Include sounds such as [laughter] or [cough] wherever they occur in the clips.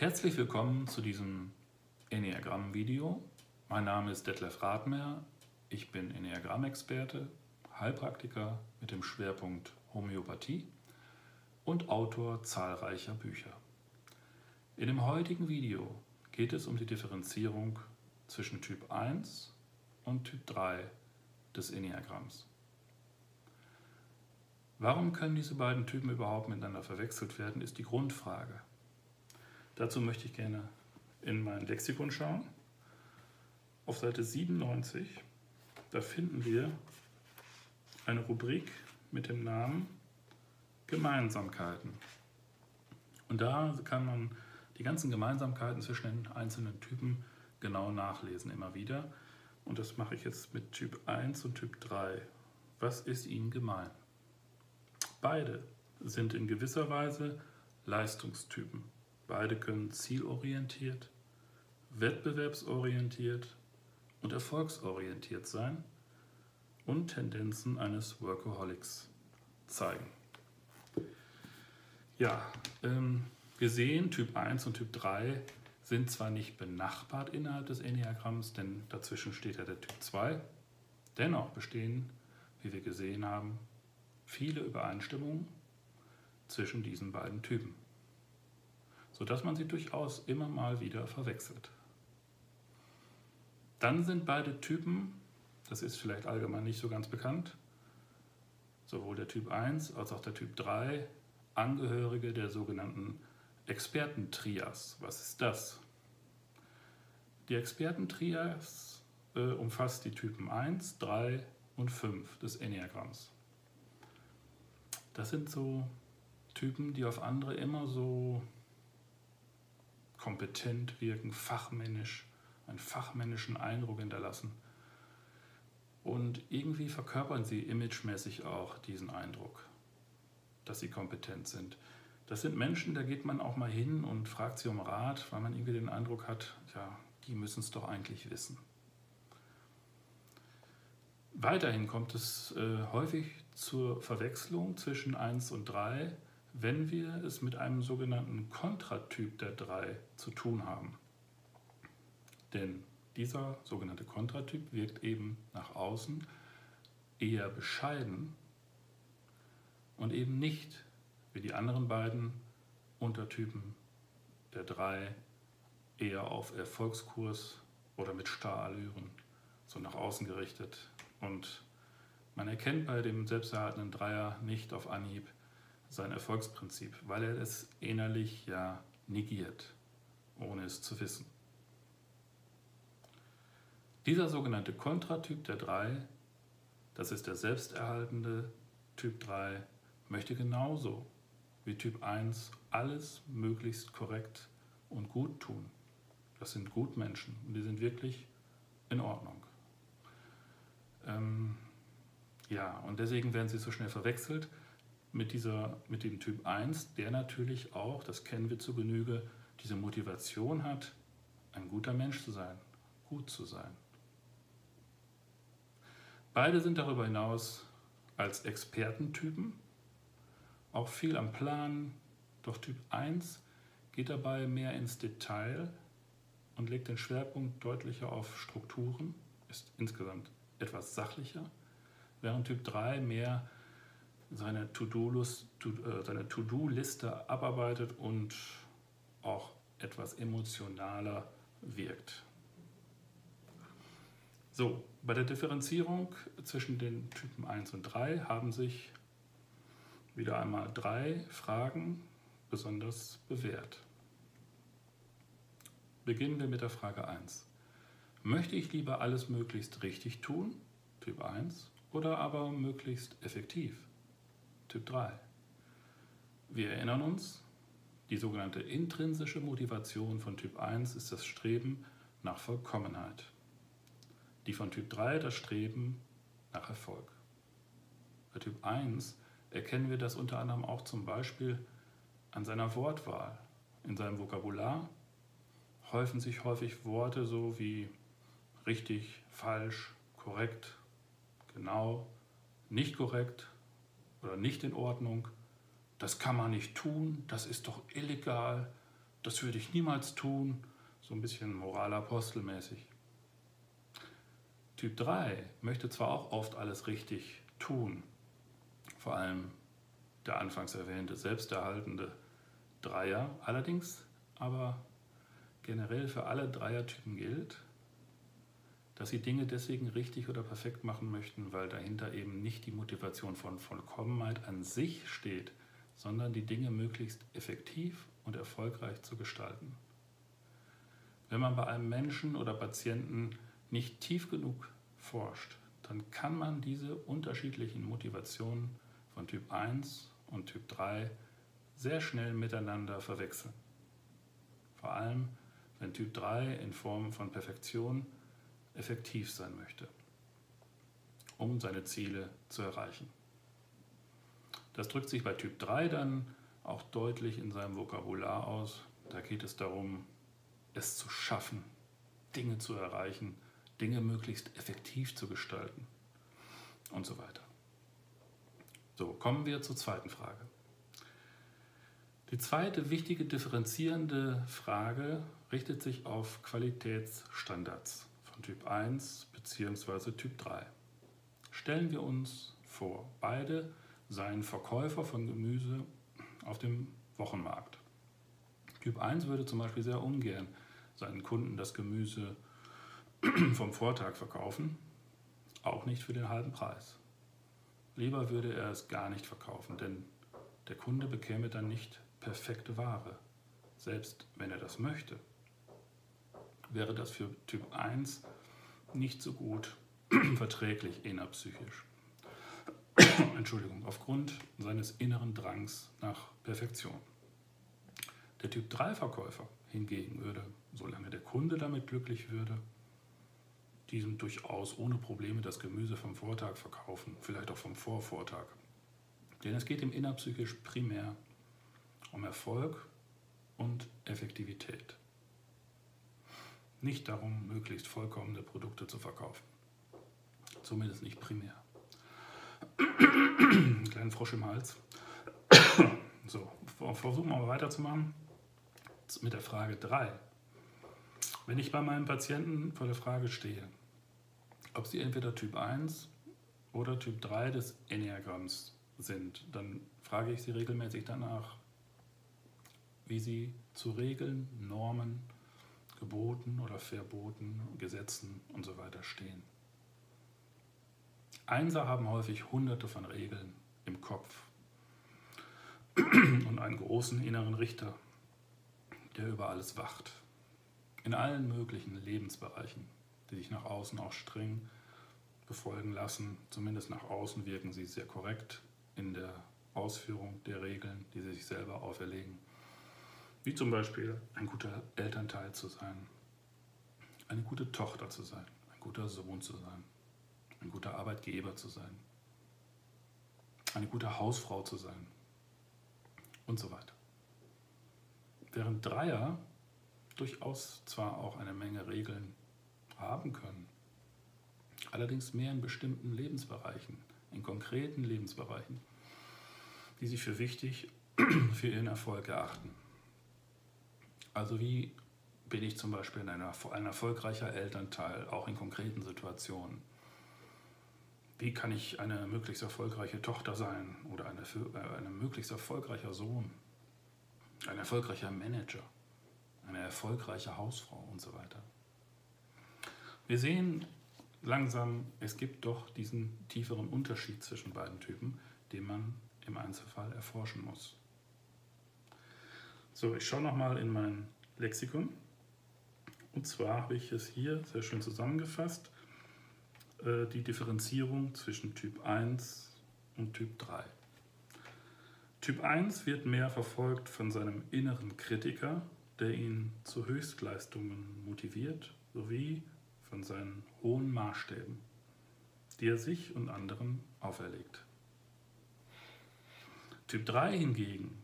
Herzlich willkommen zu diesem Enneagramm-Video. Mein Name ist Detlef Rathmer. Ich bin Enneagramm-Experte, Heilpraktiker mit dem Schwerpunkt Homöopathie und Autor zahlreicher Bücher. In dem heutigen Video geht es um die Differenzierung zwischen Typ 1 und Typ 3 des Enneagramms. Warum können diese beiden Typen überhaupt miteinander verwechselt werden, ist die Grundfrage. Dazu möchte ich gerne in mein Lexikon schauen. Auf Seite 97, da finden wir eine Rubrik mit dem Namen Gemeinsamkeiten. Und da kann man die ganzen Gemeinsamkeiten zwischen den einzelnen Typen genau nachlesen, immer wieder. Und das mache ich jetzt mit Typ 1 und Typ 3. Was ist ihnen gemein? Beide sind in gewisser Weise Leistungstypen. Beide können zielorientiert, wettbewerbsorientiert und erfolgsorientiert sein und Tendenzen eines Workaholics zeigen. Ja, ähm, wir sehen, Typ 1 und Typ 3 sind zwar nicht benachbart innerhalb des Enneagramms, denn dazwischen steht ja der Typ 2. Dennoch bestehen, wie wir gesehen haben, viele Übereinstimmungen zwischen diesen beiden Typen, sodass man sie durchaus immer mal wieder verwechselt. Dann sind beide Typen, das ist vielleicht allgemein nicht so ganz bekannt, sowohl der Typ 1 als auch der Typ 3 Angehörige der sogenannten Expertentrias. Was ist das? Die Expertentrias äh, umfasst die Typen 1, 3 und 5 des Enneagramms. Das sind so Typen, die auf andere immer so kompetent wirken, fachmännisch, einen fachmännischen Eindruck hinterlassen. Und irgendwie verkörpern sie imagemäßig auch diesen Eindruck, dass sie kompetent sind. Das sind Menschen, da geht man auch mal hin und fragt sie um Rat, weil man irgendwie den Eindruck hat, ja, die müssen es doch eigentlich wissen. Weiterhin kommt es äh, häufig zur Verwechslung zwischen 1 und 3, wenn wir es mit einem sogenannten Kontratyp der 3 zu tun haben. Denn dieser sogenannte Kontratyp wirkt eben nach außen eher bescheiden und eben nicht wie die anderen beiden Untertypen der drei eher auf Erfolgskurs oder mit Starallüren, so nach außen gerichtet. Und man erkennt bei dem selbsterhaltenden Dreier nicht auf Anhieb sein Erfolgsprinzip, weil er es innerlich ja negiert, ohne es zu wissen. Dieser sogenannte Kontratyp der drei, das ist der selbsterhaltende Typ 3, möchte genauso wie Typ 1 alles möglichst korrekt und gut tun. Das sind Gutmenschen und die sind wirklich in Ordnung. Ähm, ja, und deswegen werden sie so schnell verwechselt mit, dieser, mit dem Typ 1, der natürlich auch, das kennen wir zu Genüge, diese Motivation hat, ein guter Mensch zu sein, gut zu sein. Beide sind darüber hinaus als Expertentypen auch viel am Plan, doch Typ 1 geht dabei mehr ins Detail und legt den Schwerpunkt deutlicher auf Strukturen, ist insgesamt etwas sachlicher, während Typ 3 mehr seine To-Do-Liste äh, abarbeitet und auch etwas emotionaler wirkt. So, bei der Differenzierung zwischen den Typen 1 und 3 haben sich wieder einmal drei Fragen besonders bewährt. Beginnen wir mit der Frage 1. Möchte ich lieber alles möglichst richtig tun, Typ 1, oder aber möglichst effektiv, Typ 3? Wir erinnern uns, die sogenannte intrinsische Motivation von Typ 1 ist das Streben nach Vollkommenheit. Die von Typ 3 das Streben nach Erfolg. Bei Typ 1 erkennen wir das unter anderem auch zum Beispiel an seiner Wortwahl. In seinem Vokabular häufen sich häufig Worte so wie richtig, falsch, korrekt, genau, nicht korrekt oder nicht in Ordnung. Das kann man nicht tun, das ist doch illegal, das würde ich niemals tun, so ein bisschen moralapostelmäßig. Typ 3 möchte zwar auch oft alles richtig tun, vor allem der anfangs erwähnte selbsterhaltende Dreier, allerdings aber generell für alle Dreiertypen gilt, dass sie Dinge deswegen richtig oder perfekt machen möchten, weil dahinter eben nicht die Motivation von Vollkommenheit an sich steht, sondern die Dinge möglichst effektiv und erfolgreich zu gestalten. Wenn man bei einem Menschen oder Patienten nicht tief genug forscht, dann kann man diese unterschiedlichen Motivationen von Typ 1 und Typ 3 sehr schnell miteinander verwechseln. Vor allem, wenn Typ 3 in Form von Perfektion effektiv sein möchte, um seine Ziele zu erreichen. Das drückt sich bei Typ 3 dann auch deutlich in seinem Vokabular aus. Da geht es darum, es zu schaffen, Dinge zu erreichen, Dinge möglichst effektiv zu gestalten und so weiter. So, kommen wir zur zweiten Frage. Die zweite wichtige differenzierende Frage richtet sich auf Qualitätsstandards von Typ 1 bzw. Typ 3. Stellen wir uns vor, beide seien Verkäufer von Gemüse auf dem Wochenmarkt. Typ 1 würde zum Beispiel sehr ungern seinen Kunden das Gemüse [clears throat] vom Vortag verkaufen, auch nicht für den halben Preis. Lieber würde er es gar nicht verkaufen, denn der Kunde bekäme dann nicht perfekte Ware, selbst wenn er das möchte. Wäre das für Typ 1 nicht so gut [clears throat] verträglich innerpsychisch. [clears throat] Entschuldigung, aufgrund seines inneren Drangs nach Perfektion. Der Typ 3 Verkäufer hingegen würde, solange der Kunde damit glücklich würde, diesem durchaus ohne Probleme das Gemüse vom Vortag verkaufen, vielleicht auch vom Vorvortag. Denn es geht ihm innerpsychisch primär um Erfolg und Effektivität. Nicht darum, möglichst vollkommene Produkte zu verkaufen. Zumindest nicht primär. [clears throat] Kleinen Frosch im Hals. so, versuchen wir mal weiterzumachen mit der Frage 3. Wenn ich bei meinem Patienten vor der Frage stehe, ob sie entweder Typ 1 oder Typ 3 des Enneagramms sind, dann frage ich sie regelmäßig danach, wie sie zu Regeln, Normen, Geboten oder Verboten, Gesetzen und so weiter stehen. Einser haben häufig hunderte von Regeln im Kopf und einen großen inneren Richter, der über alles wacht. In allen möglichen Lebensbereichen die sich nach außen auch streng befolgen lassen. Zumindest nach außen wirken sie sehr korrekt in der Ausführung der Regeln, die sie sich selber auferlegen. Wie zum Beispiel ein guter Elternteil zu sein, eine gute Tochter zu sein, ein guter Sohn zu sein, ein guter Arbeitgeber zu sein, eine gute Hausfrau zu sein und so weiter. Während Dreier durchaus zwar auch eine Menge Regeln haben können. Allerdings mehr in bestimmten Lebensbereichen, in konkreten Lebensbereichen, die sie für wichtig [clears throat] für ihren Erfolg erachten. Also wie bin ich zum Beispiel ein, ein erfolgreicher Elternteil, auch in konkreten Situationen? Wie kann ich eine möglichst erfolgreiche Tochter sein oder eine, äh, ein möglichst erfolgreicher Sohn, ein erfolgreicher Manager, eine erfolgreiche Hausfrau und so weiter? Wir sehen langsam, es gibt doch diesen tieferen Unterschied zwischen beiden Typen, den man im Einzelfall erforschen muss. So, ich schaue nochmal in mein Lexikon. Und zwar habe ich es hier sehr schön zusammengefasst, äh, die Differenzierung zwischen Typ 1 und Typ 3. Typ 1 wird mehr verfolgt von seinem inneren Kritiker, der ihn zu Höchstleistungen motiviert, sowie von seinen hohen Maßstäben, die er sich und anderen auferlegt. Typ 3 hingegen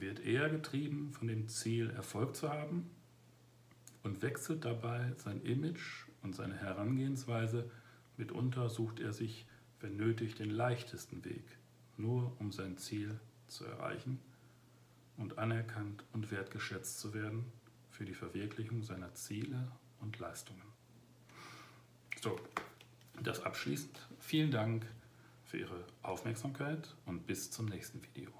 wird eher getrieben von dem Ziel, Erfolg zu haben und wechselt dabei sein Image und seine Herangehensweise. Mitunter sucht er sich, wenn nötig, den leichtesten Weg, nur um sein Ziel zu erreichen und anerkannt und wertgeschätzt zu werden für die Verwirklichung seiner Ziele und Leistungen. So, das abschließend. Vielen Dank für Ihre Aufmerksamkeit und bis zum nächsten Video.